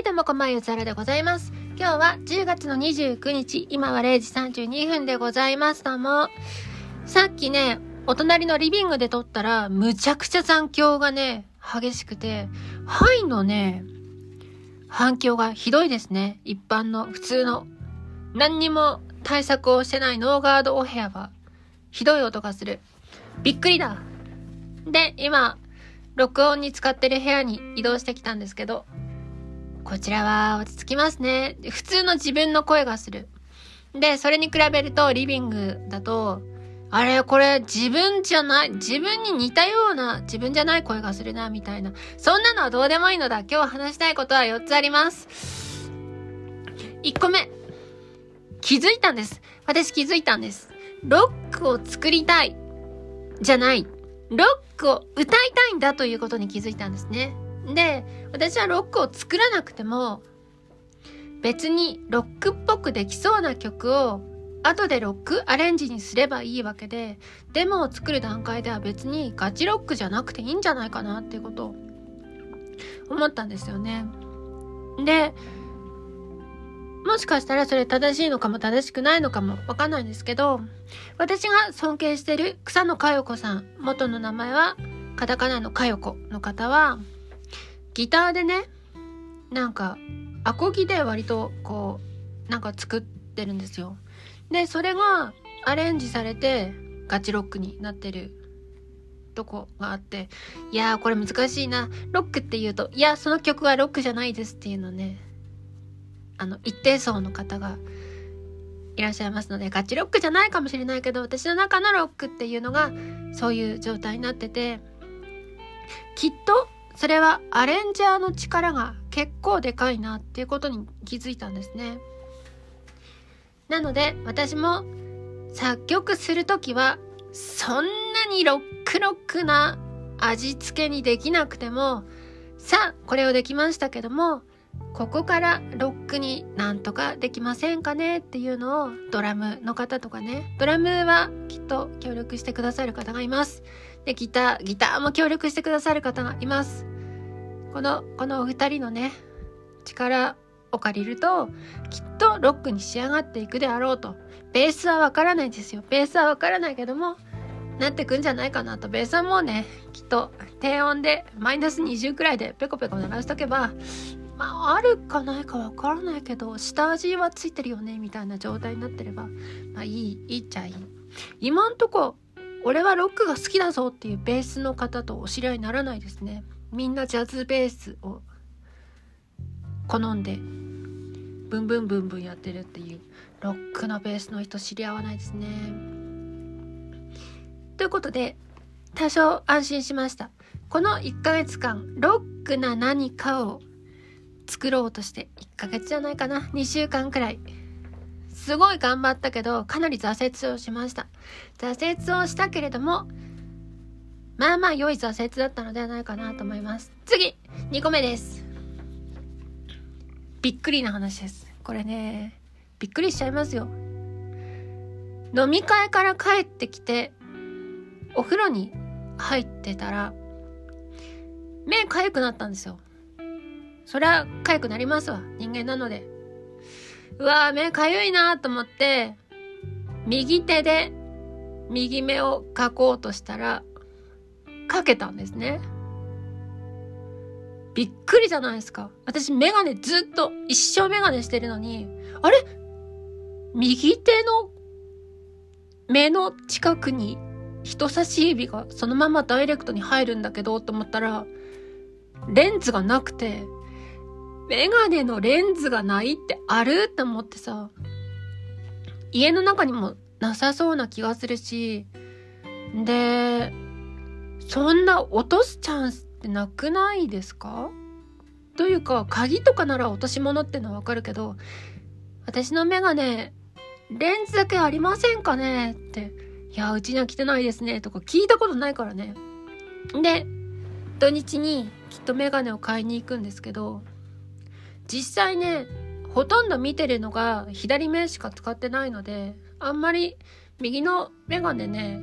い、どうもこんばんは、ゆつらでございます。今日は10月の29日、今は0時32分でございます。どうも。さっきね、お隣のリビングで撮ったら、むちゃくちゃ残響がね、激しくて、ハイのね、反響がひどいですね。一般の、普通の。何にも対策をしてないノーガードお部屋は、ひどい音がする。びっくりだ。で、今、録音に使ってる部屋に移動してきたんですけど、こちらは落ち着きますね。普通の自分の声がする。で、それに比べるとリビングだと、あれ、これ自分じゃない、自分に似たような自分じゃない声がするな、みたいな。そんなのはどうでもいいのだ。今日話したいことは4つあります。1個目。気づいたんです。私気づいたんです。ロックを作りたい。じゃない。ロックを歌いたいんだということに気づいたんですね。で、私はロックを作らなくても、別にロックっぽくできそうな曲を後でロックアレンジにすればいいわけで、デモを作る段階では別にガチロックじゃなくていいんじゃないかなっていうことを思ったんですよね。で、もしかしたらそれ正しいのかも正しくないのかもわかんないんですけど、私が尊敬してる草野佳代子さん、元の名前はカタカナの佳代子の方は、ギターでね、なんか、アコギで割とこう、なんか作ってるんですよ。で、それがアレンジされてガチロックになってるとこがあって、いやーこれ難しいな。ロックって言うと、いや、その曲はロックじゃないですっていうのね、あの、一定層の方がいらっしゃいますので、ガチロックじゃないかもしれないけど、私の中のロックっていうのがそういう状態になってて、きっとそれはアレンジャーの力が結構でかいなっていうことに気づいたんですね。なので私も作曲するときはそんなにロックロックな味付けにできなくてもさあこれをできましたけどもここからロックになんとかできませんかねっていうのをドラムの方とかね。ドラムはきっと協力してくださる方がいます。でギターギターも協力してくださる方がいます。このこのお二人のね力を借りるときっとロックに仕上がっていくであろうと。ベースはわからないですよ。ベースはわからないけどもなってくんじゃないかなと。ベースはもうねきっと低音でマイナス20くらいでペコペコ鳴らしとけばまああるかないかわからないけど下味はついてるよねみたいな状態になってればまあいいいいっちゃいい今んとこ俺はロックが好きだぞっていうベースの方とお知り合いにならないですねみんなジャズベースを好んでブンブンブンブンやってるっていうロックのベースの人知り合わないですね。ということで多少安心しました。この1ヶ月間ロックな何かを作ろうとして1ヶ月じゃないかな。2週間くらい。すごい頑張ったけどかなり挫折をしました。挫折をしたけれどもまあまあ良い挫折だったのではないかなと思います。次2個目です。びっくりな話です。これねびっくりしちゃいますよ。飲み会から帰ってきてお風呂に入ってたら目かゆくなったんですよ。そりゃかゆくなりますわ。人間なので。うわー目かゆいなと思って右手で右目を描こうとしたらかけたんですね。びっくりじゃないですか。私メガネずっと一生メガネしてるのにあれ？右手の目の近くに人差し指がそのままダイレクトに入るんだけどと思ったらレンズがなくてメガネのレンズがないってある？って思ってさ。家の中にもなさそうな気がするし。でそんな落とすチャンスってなくないですか？というか鍵とかなら落とし物ってのはわかるけど私のメガネレンズだけありませんかね？って。いやうちには来てないですね。とか聞いたことないからね。で土日にきっとメガネを買いに行くんですけど実際ねほとんど見てるのが左目しか使ってないのであんまり右のメガネね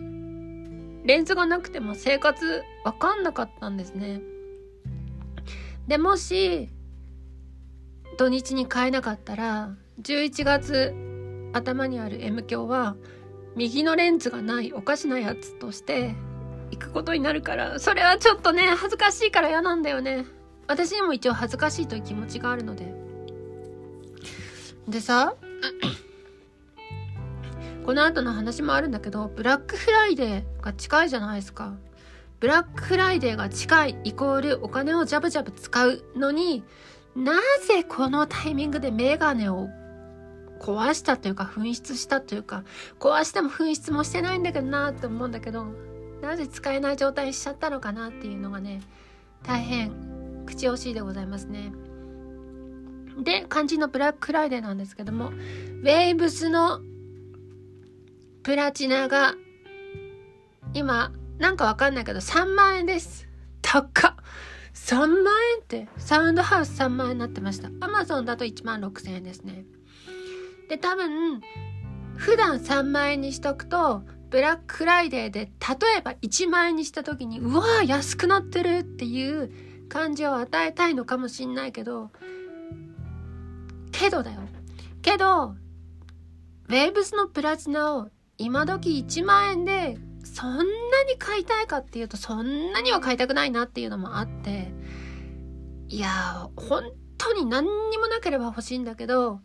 レンズがなくても生活わかんなかったんですね。でもし土日に買えなかったら11月頭にある M 響は右のレンズがないおかしなやつとして行くことになるからそれはちょっとね恥ずかしいから嫌なんだよね。私にも一応恥ずかしいという気持ちがあるので。でさ この後の話もあるんだけどブラックフライデーが近いじゃないですか。ブラックフライデーが近いイコールお金をジャブジャブ使うのになぜこのタイミングでメガネを壊したというか紛失したというか壊しても紛失もしてないんだけどなって思うんだけどなぜ使えない状態にしちゃったのかなっていうのがね大変口惜しいでございますね。で肝心のブラックフライデーなんですけどもウェイブスのプラチナが今なんかわかんないけど3万円です。高っ3万円ってサウンドハウス3万円になってました。アマゾンだと1万6千円ですね。で多分普段3万円にしとくとブラックフライデーで例えば1万円にした時にうわー安くなってるっていう感じを与えたいのかもしんないけどけどだよ。けどウェーブスのプラチナを今時1万円でそんなに買いたいかっていうとそんなには買いたくないなっていうのもあっていや本当に何にもなければ欲しいんだけど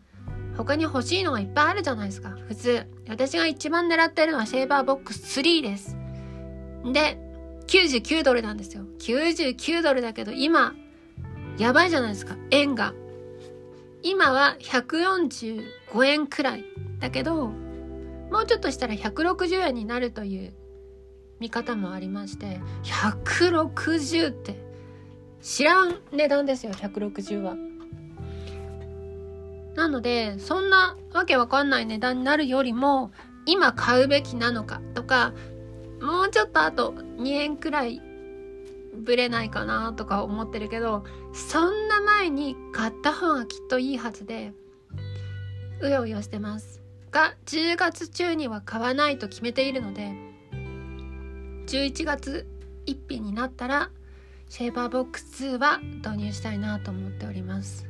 他に欲しいのがいっぱいあるじゃないですか。普通私が一番狙ってるのはシェーバーボックス3です。で99ドルなんですよ。99ドルだけど今やばいじゃないですか。円が。今は145円くらいだけどもうちょっとしたら160円になるという見方もありまして160って。知らん値段ですよ160は。なのでそんなわけわかんない値段になるよりも今買うべきなのかとかもうちょっとあと2円くらいぶれないかなとか思ってるけどそんな前に買った方がきっといいはずでうようよしてます。が10月中には買わないと決めているので11月1日になったらシェーバーボックス2は導入したいなと思っております。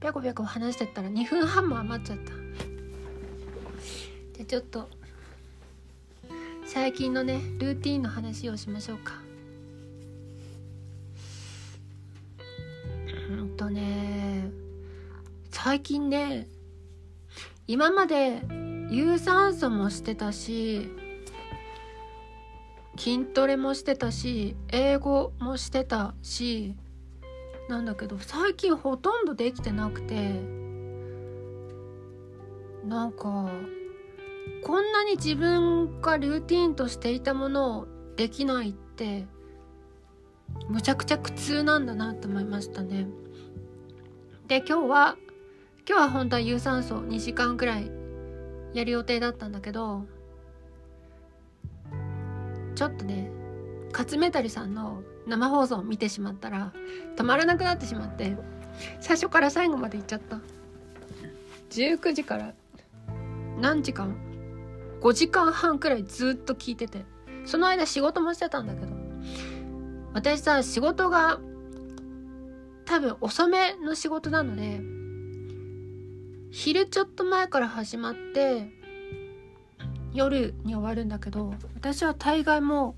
ぴゃこぴゃこ話してったら2分半も余っちゃった。じゃちょっと最近のねルーティンの話をしましょうか。うんとね最近ね今まで有酸素もしてたし筋トレもしてたし英語もしてたしなんだけど最近ほとんどできてなくてなんかこんなに自分がルーティンとしていたものをできないってむちゃくちゃ苦痛なんだなって思いましたね。で今日は今日は本当は有酸素2時間くらいやる予定だったんだけどちょっとね勝メタルさんの生放送を見てしまったら止まらなくなってしまって最初から最後まで行っちゃった19時から何時間5時間半くらいずっと聞いててその間仕事もしてたんだけど私さ仕事が多分遅めの仕事なので昼ちょっと前から始まって夜に終わるんだけど私は大概も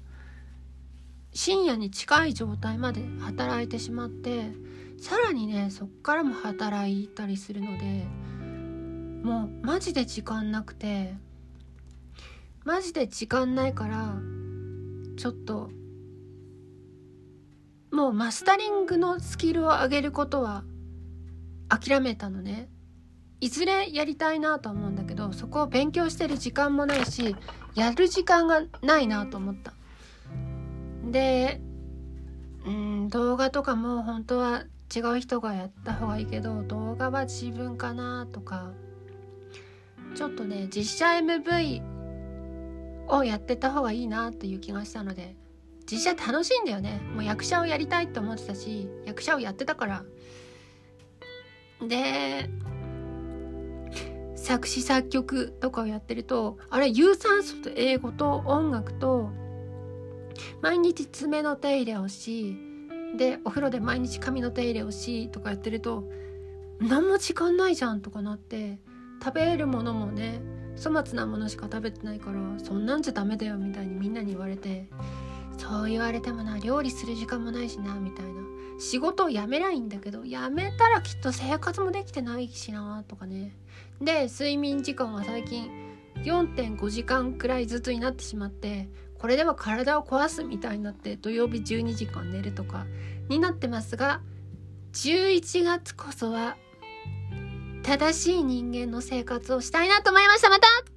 う深夜に近い状態まで働いてしまってさらにねそっからも働いたりするのでもうマジで時間なくてマジで時間ないからちょっともうマスタリングのスキルを上げることは諦めたのね。いずれやりたいなと思うんだけどそこを勉強してる時間もないしやる時間がないなと思った。でうん動画とかも本当は違う人がやった方がいいけど動画は自分かなとかちょっとね実写 MV をやってた方がいいなっていう気がしたので実写楽しいんだよね。もう役者をやりたいって思ってたし役者をやってたから。で作詞作曲とかをやってるとあれ有酸素と英語と音楽と毎日爪の手入れをしでお風呂で毎日髪の手入れをしとかやってると何も時間ないじゃんとかなって食べるものもね粗末なものしか食べてないからそんなんじゃダメだよみたいにみんなに言われてそう言われてもな料理する時間もないしなみたいな。仕事を辞めりゃいいんだけど辞めたらきっと生活もできてないしなとかね。で睡眠時間は最近4.5時間くらいずつになってしまってこれでは体を壊すみたいになって土曜日12時間寝るとかになってますが11月こそは正しい人間の生活をしたいなと思いました。また。